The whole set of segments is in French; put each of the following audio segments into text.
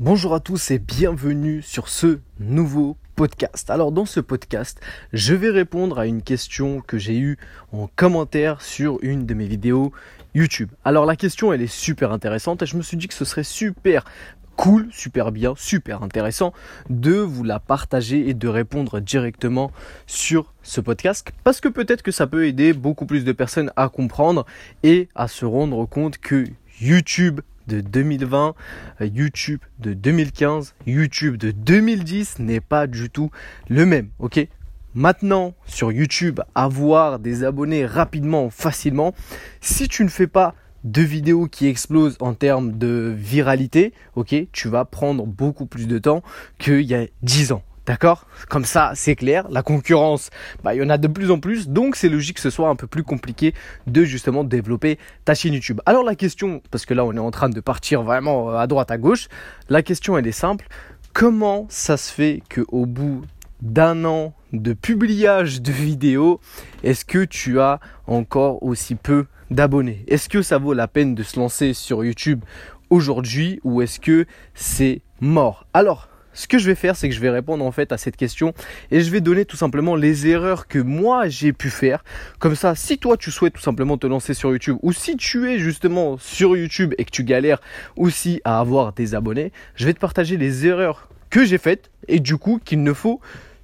Bonjour à tous et bienvenue sur ce nouveau podcast. Alors dans ce podcast, je vais répondre à une question que j'ai eue en commentaire sur une de mes vidéos YouTube. Alors la question elle est super intéressante et je me suis dit que ce serait super cool, super bien, super intéressant de vous la partager et de répondre directement sur ce podcast parce que peut-être que ça peut aider beaucoup plus de personnes à comprendre et à se rendre compte que YouTube de 2020, euh, YouTube de 2015, YouTube de 2010 n'est pas du tout le même, ok? Maintenant, sur YouTube, avoir des abonnés rapidement, facilement, si tu ne fais pas de vidéos qui explosent en termes de viralité, ok, tu vas prendre beaucoup plus de temps qu'il y a 10 ans. D'accord? Comme ça, c'est clair. La concurrence, bah, il y en a de plus en plus. Donc, c'est logique que ce soit un peu plus compliqué de justement développer ta chaîne YouTube. Alors, la question, parce que là, on est en train de partir vraiment euh, à droite, à gauche. La question, elle est simple. Comment ça se fait qu'au bout d'un an de publiage de vidéos, est-ce que tu as encore aussi peu d'abonnés? Est-ce que ça vaut la peine de se lancer sur YouTube aujourd'hui ou est-ce que c'est mort? Alors, ce que je vais faire, c'est que je vais répondre en fait à cette question et je vais donner tout simplement les erreurs que moi j'ai pu faire. Comme ça, si toi tu souhaites tout simplement te lancer sur YouTube ou si tu es justement sur YouTube et que tu galères aussi à avoir des abonnés, je vais te partager les erreurs que j'ai faites et du coup qu'il ne faut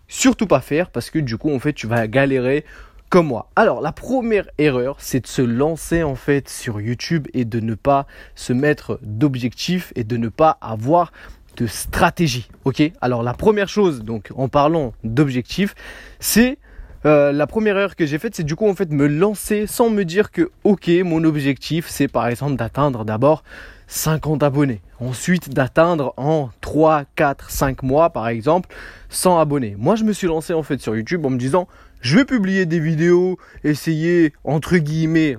surtout pas faire parce que du coup en fait tu vas galérer comme moi. Alors la première erreur, c'est de se lancer en fait sur YouTube et de ne pas se mettre d'objectifs et de ne pas avoir de stratégie. Ok? Alors la première chose, donc en parlant d'objectifs, c'est euh, la première erreur que j'ai faite, c'est du coup en fait me lancer sans me dire que ok, mon objectif c'est par exemple d'atteindre d'abord 50 abonnés. Ensuite d'atteindre en 3, 4, 5 mois par exemple 100 abonnés. Moi je me suis lancé en fait sur YouTube en me disant je vais publier des vidéos, essayer entre guillemets,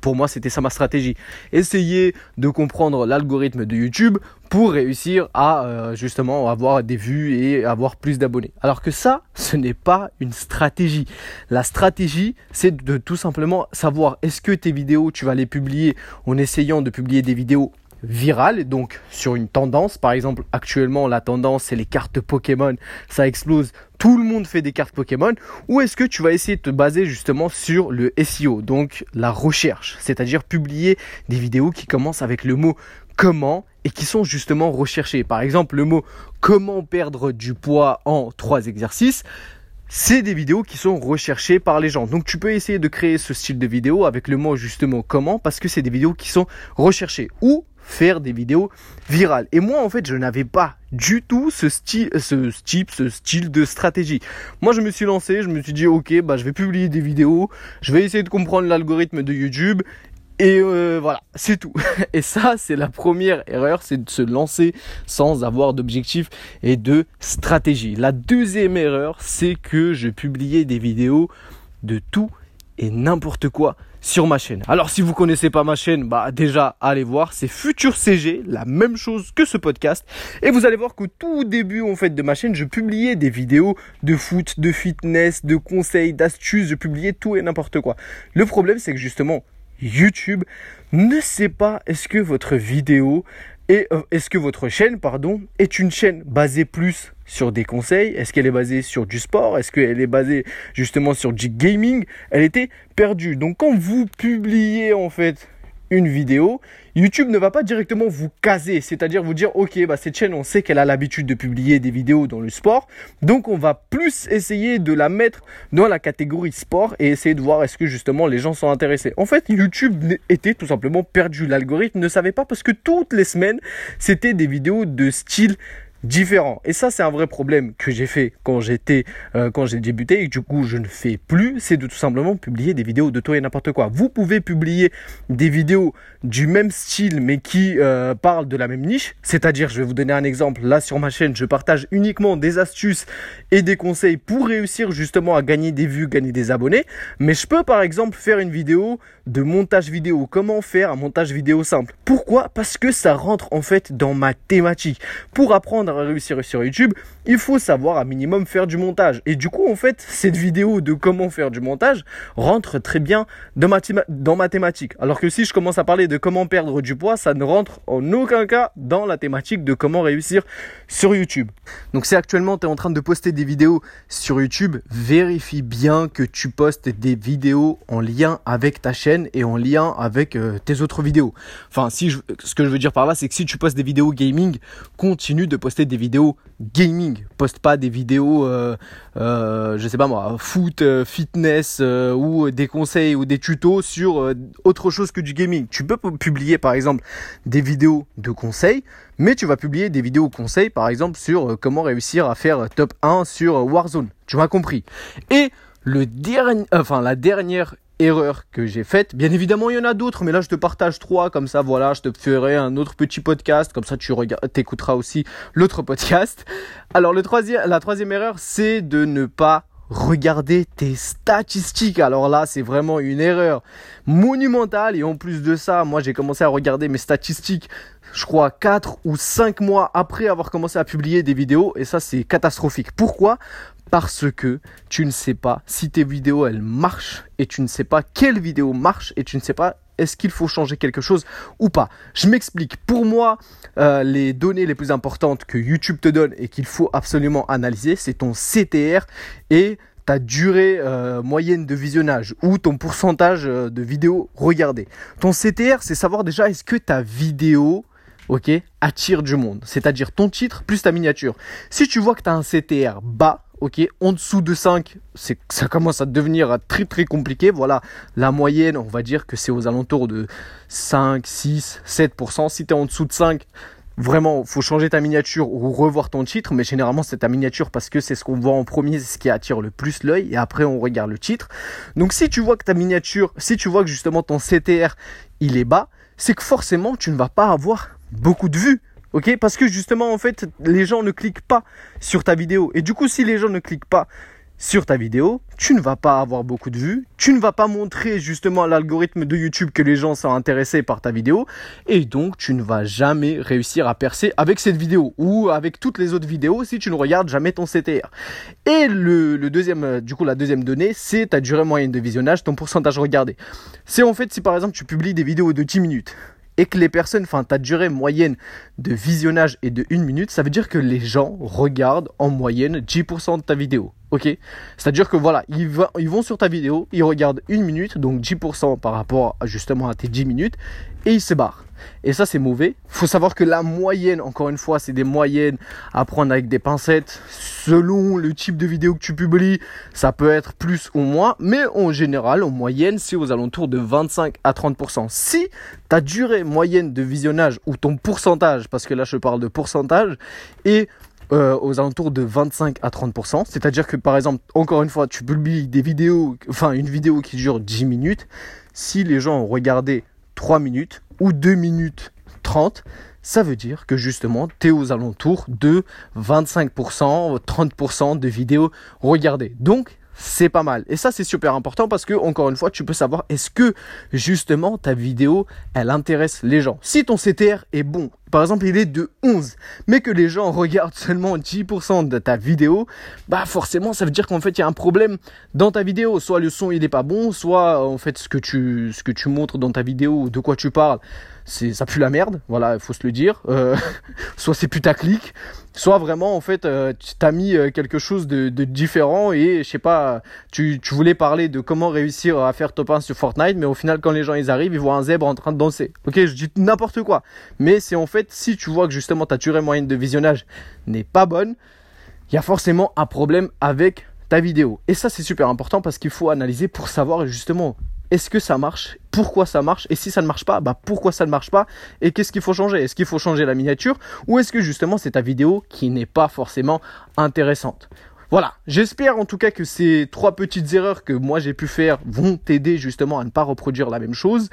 pour moi, c'était ça ma stratégie. Essayer de comprendre l'algorithme de YouTube pour réussir à euh, justement avoir des vues et avoir plus d'abonnés. Alors que ça, ce n'est pas une stratégie. La stratégie, c'est de tout simplement savoir est-ce que tes vidéos, tu vas les publier en essayant de publier des vidéos virales, donc sur une tendance. Par exemple, actuellement, la tendance, c'est les cartes Pokémon. Ça explose. Tout le monde fait des cartes Pokémon. Ou est-ce que tu vas essayer de te baser justement sur le SEO, donc la recherche, c'est-à-dire publier des vidéos qui commencent avec le mot comment et qui sont justement recherchés. Par exemple, le mot comment perdre du poids en trois exercices. C'est des vidéos qui sont recherchées par les gens. Donc tu peux essayer de créer ce style de vidéo avec le mot justement comment parce que c'est des vidéos qui sont recherchées. Ou faire des vidéos virales. Et moi, en fait, je n'avais pas du tout ce style, ce type, ce style de stratégie. Moi, je me suis lancé, je me suis dit, ok, bah, je vais publier des vidéos, je vais essayer de comprendre l'algorithme de YouTube. Et euh, voilà, c'est tout. Et ça, c'est la première erreur, c'est de se lancer sans avoir d'objectif et de stratégie. La deuxième erreur, c'est que je publiais des vidéos de tout et n'importe quoi sur ma chaîne. Alors si vous connaissez pas ma chaîne, bah déjà allez voir, c'est Futur CG, la même chose que ce podcast. Et vous allez voir qu'au tout début en fait de ma chaîne, je publiais des vidéos de foot, de fitness, de conseils, d'astuces, je publiais tout et n'importe quoi. Le problème c'est que justement YouTube ne sait pas est-ce que votre vidéo et euh, est-ce que votre chaîne, pardon, est une chaîne basée plus sur des conseils? Est-ce qu'elle est basée sur du sport? Est-ce qu'elle est basée justement sur du gaming? Elle était perdue. Donc quand vous publiez en fait une vidéo, YouTube ne va pas directement vous caser, c'est-à-dire vous dire ok bah cette chaîne on sait qu'elle a l'habitude de publier des vidéos dans le sport, donc on va plus essayer de la mettre dans la catégorie sport et essayer de voir est-ce que justement les gens sont intéressés. En fait YouTube était tout simplement perdu, l'algorithme ne savait pas parce que toutes les semaines c'était des vidéos de style différent. Et ça, c'est un vrai problème que j'ai fait quand j'étais, euh, quand j'ai débuté et du coup je ne fais plus, c'est de tout simplement publier des vidéos de tout et n'importe quoi. Vous pouvez publier des vidéos du même style mais qui euh, parlent de la même niche. C'est-à-dire, je vais vous donner un exemple. Là sur ma chaîne, je partage uniquement des astuces et des conseils pour réussir justement à gagner des vues, gagner des abonnés. Mais je peux par exemple faire une vidéo de montage vidéo. Comment faire un montage vidéo simple? Pourquoi? Parce que ça rentre en fait dans ma thématique. Pour apprendre réussir sur YouTube, il faut savoir à minimum faire du montage. Et du coup, en fait, cette vidéo de comment faire du montage rentre très bien dans, ma thématique. Alors que si je commence à parler de comment perdre du poids, ça ne rentre en aucun cas dans la thématique de comment réussir sur YouTube. Donc si actuellement tu es en train de poster des vidéos sur YouTube, vérifie bien que tu postes des vidéos en lien avec ta chaîne et en lien avec euh, tes autres vidéos. Enfin, si ce que je veux dire par là, c'est que si tu postes des vidéos gaming, continue de poster des vidéos gaming. Poste pas des vidéos, euh, euh, je sais pas moi, foot, fitness ou des conseils ou des tutos sur autre chose que du gaming. Tu peux publier par exemple des vidéos de conseils, mais tu vas publier des vidéos conseils par exemple sur comment réussir à faire top 1 sur Warzone. Tu m'as compris. Et le dernier, enfin la dernière erreur que j'ai faite. Bien évidemment, il y en a d'autres, mais là, je te partage trois, comme ça, voilà, je te ferai un autre petit podcast, comme ça, tu écouteras aussi l'autre podcast. Alors, le troisième, la troisième erreur, c'est de ne pas regarder tes statistiques. Alors là, c'est vraiment une erreur monumentale. Et en plus de ça, moi, j'ai commencé à regarder mes statistiques, je crois, 4 ou 5 mois après avoir commencé à publier des vidéos. Et ça, c'est catastrophique. Pourquoi? Parce que tu ne sais pas si tes vidéos elles marchent et tu ne sais pas quelle vidéo marche et tu ne sais pas est-ce qu'il faut changer quelque chose ou pas. Je m'explique. Pour moi, euh, les données les plus importantes que YouTube te donne et qu'il faut absolument analyser, c'est ton CTR et ta durée euh, moyenne de visionnage ou ton pourcentage euh, de vidéos regardées. Ton CTR, c'est savoir déjà est-ce que ta vidéo ok, attire du monde. C'est-à-dire ton titre plus ta miniature. Si tu vois que tu as un CTR bas, ok, en dessous de 5, c'est, ça commence à devenir très très compliqué. Voilà, la moyenne, on va dire que c'est aux alentours de 5, 6, 7%. Si tu es en dessous de 5, vraiment, faut changer ta miniature ou revoir ton titre, mais généralement c'est ta miniature parce que c'est ce qu'on voit en premier, c'est ce qui attire le plus l'œil, et après on regarde le titre. Donc si tu vois que ta miniature, si tu vois que justement ton CTR il est bas, c'est que forcément tu ne vas pas avoir beaucoup de vues. Ok Parce que justement, en fait, les gens ne cliquent pas sur ta vidéo. Et du coup, si les gens ne cliquent pas sur ta vidéo, tu ne vas pas avoir beaucoup de vues, tu ne vas pas montrer justement à l'algorithme de YouTube que les gens sont intéressés par ta vidéo, et donc tu ne vas jamais réussir à percer avec cette vidéo ou avec toutes les autres vidéos si tu ne regardes jamais ton CTR. Et le, le deuxième, du coup, la deuxième donnée, c'est ta durée moyenne de visionnage, ton pourcentage regardé. C'est en fait si par exemple tu publies des vidéos de 10 minutes et que les personnes, enfin ta durée moyenne de visionnage est de 1 minute, ça veut dire que les gens regardent en moyenne 10% de ta vidéo. Ok C'est-à-dire que voilà, ils, vont sur ta vidéo, ils regardent une minute, donc 10% par rapport justement à tes 10 minutes, et ils se barrent. Et ça, c'est mauvais. faut savoir que la moyenne, encore une fois, c'est des moyennes à prendre avec des pincettes. Selon le type de vidéo que tu publies, ça peut être plus ou moins. Mais en général, en moyenne, c'est aux alentours de 25 à 30%. Si ta durée moyenne de visionnage ou ton pourcentage, parce que là, je parle de pourcentage, est euh, aux alentours de 25 à 30%. C'est-à-dire que par exemple, encore une fois, tu publies des vidéos, enfin une vidéo qui dure 10 minutes. Si les gens ont regardé 3 minutes ou 2 minutes 30, ça veut dire que justement, tu es aux alentours de 25%, 30% de vidéos regardées. Donc, c'est pas mal. Et ça, c'est super important parce que, encore une fois, tu peux savoir est-ce que justement ta vidéo, elle intéresse les gens. Si ton CTR est bon, par exemple, il est de 11, mais que les gens regardent seulement 10% de ta vidéo, bah forcément, ça veut dire qu'en fait, il y a un problème dans ta vidéo. Soit le son, il n'est pas bon, soit en fait, ce que tu, ce que tu montres dans ta vidéo, de quoi tu parles, c'est ça pue la merde, voilà, il faut se le dire. Euh, soit c'est putaclic, soit vraiment en fait euh, tu t'as mis euh, quelque chose de, différent et je sais pas, tu, tu, voulais parler de comment réussir à faire top 1 sur Fortnite, mais au final quand les gens ils arrivent, ils voient un zèbre en train de danser. Ok, je dis n'importe quoi, mais c'est en fait si tu vois que justement ta durée moyenne de visionnage n'est pas bonne, il y a forcément un problème avec ta vidéo. Et ça c'est super important parce qu'il faut analyser pour savoir justement est-ce que ça marche Pourquoi ça marche Et si ça ne marche pas, bah pourquoi ça ne marche pas Et qu'est-ce qu'il faut changer? Est-ce qu'il faut changer la miniature Ou est-ce que justement c'est ta vidéo qui n'est pas forcément intéressante? Voilà, j'espère en tout cas que ces trois petites erreurs que moi j'ai pu faire vont t'aider justement à ne pas reproduire la même chose.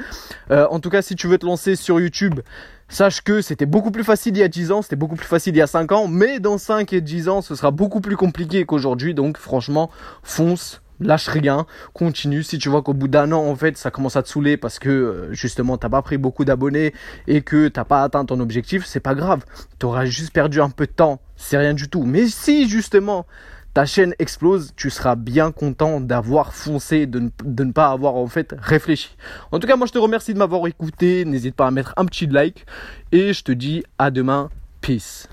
Euh, en tout cas, si tu veux te lancer sur YouTube, sache que c'était beaucoup plus facile il y a 10 ans, c'était beaucoup plus facile il y a 5 ans, mais dans 5 et 10 ans, ce sera beaucoup plus compliqué qu'aujourd'hui. Donc franchement, fonce, lâche rien, continue. Si tu vois qu'au bout d'un an, en fait, ça commence à te saouler parce que euh, justement, t'as pas pris beaucoup d'abonnés et que t'as pas atteint ton objectif, c'est pas grave. Tu auras juste perdu un peu de temps, c'est rien du tout. Mais si justement ta chaîne explose, tu seras bien content d'avoir foncé, de ne, pas avoir en fait réfléchi. En tout cas, moi je te remercie de m'avoir écouté. N'hésite pas à mettre un petit like et je te dis à demain. Peace.